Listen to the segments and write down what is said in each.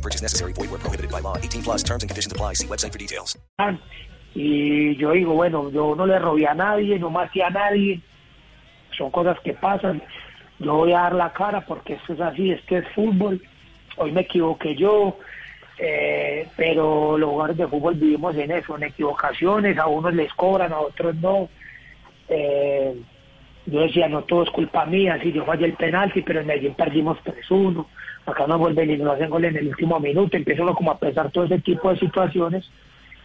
Purchase necessary. Void where prohibited by law. 18 plus terms and conditions apply. See website for details. Y yo digo, bueno, yo no le robé a nadie, no maté a nadie. Son cosas que pasan. Yo voy a dar la cara porque esto es así, esto es fútbol. Hoy me equivoqué yo, eh, pero los jugadores de fútbol vivimos en eso, en equivocaciones. A unos les cobran, a otros no. Eh, yo decía, no todo es culpa mía, sí, yo fallé el penalti, pero en Medellín perdimos 3-1, acá no vuelven y nos hacen gol en el último minuto, empiezo como a pensar todo ese tipo de situaciones,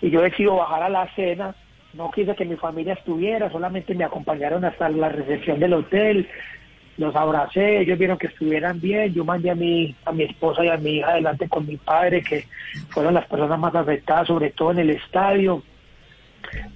y yo decido bajar a la cena, no quise que mi familia estuviera, solamente me acompañaron hasta la recepción del hotel, los abracé, ellos vieron que estuvieran bien, yo mandé a mi, a mi esposa y a mi hija adelante con mi padre, que fueron las personas más afectadas, sobre todo en el estadio,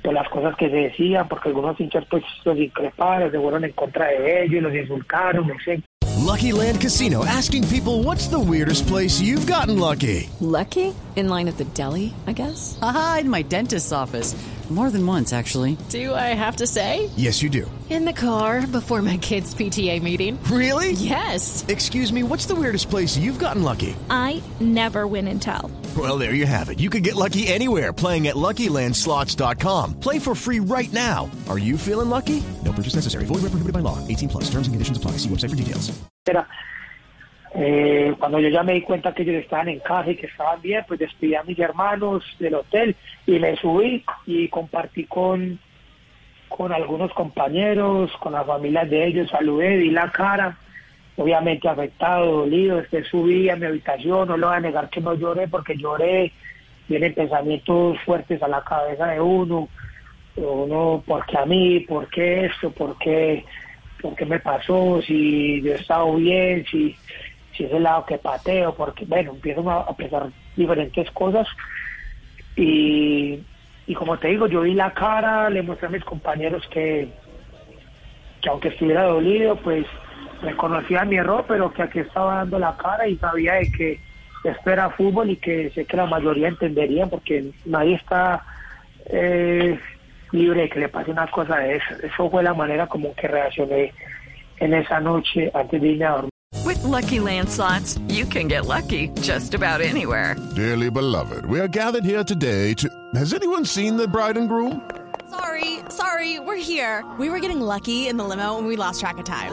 por las cosas que se decían, porque algunos hinchas pues los increparon, se fueron en contra de ellos, los insultaron, etc. Lucky Land Casino asking people what's the weirdest place you've gotten lucky? Lucky? In line at the deli, I guess? Aha, in my dentist's office. More than once, actually. Do I have to say? Yes, you do. In the car before my kids' PTA meeting. Really? Yes. Excuse me, what's the weirdest place you've gotten lucky? I never win and tell. Well, there you have it. You can get lucky anywhere playing at LuckyLandSlots.com. Play for free right now. Are you feeling lucky? No purchase necessary. Void where prohibited by law. 18 plus. Terms and conditions apply. See website for details. Eh, cuando yo ya me di cuenta que ellos estaban en casa y que estaban bien, pues despedí a mis hermanos del hotel y me subí y compartí con, con algunos compañeros, con las familias de ellos, saludé, di la cara, obviamente afectado, dolido, después subí a mi habitación, no lo voy a negar que no lloré porque lloré, vienen pensamientos fuertes a la cabeza de uno, uno, ¿por qué a mí? ¿Por qué esto? ¿Por qué, por qué me pasó? Si yo he estado bien, si, si es el lado que pateo, porque, bueno, empiezo a, a pensar diferentes cosas. Y, y como te digo, yo vi la cara, le mostré a mis compañeros que, que aunque estuviera dolido, pues reconocía mi error, pero que aquí estaba dando la cara y sabía de que esto era fútbol y que sé que la mayoría entenderían porque nadie está eh, libre de que le pase una cosa de eso. Eso fue la manera como que reaccioné en esa noche antes de irme a dormir. With Lucky Land slots, you can get lucky just about anywhere. Dearly beloved, we are gathered here today to. Has anyone seen the bride and groom? Sorry, sorry, we're here. We were getting lucky in the limo and we lost track of time.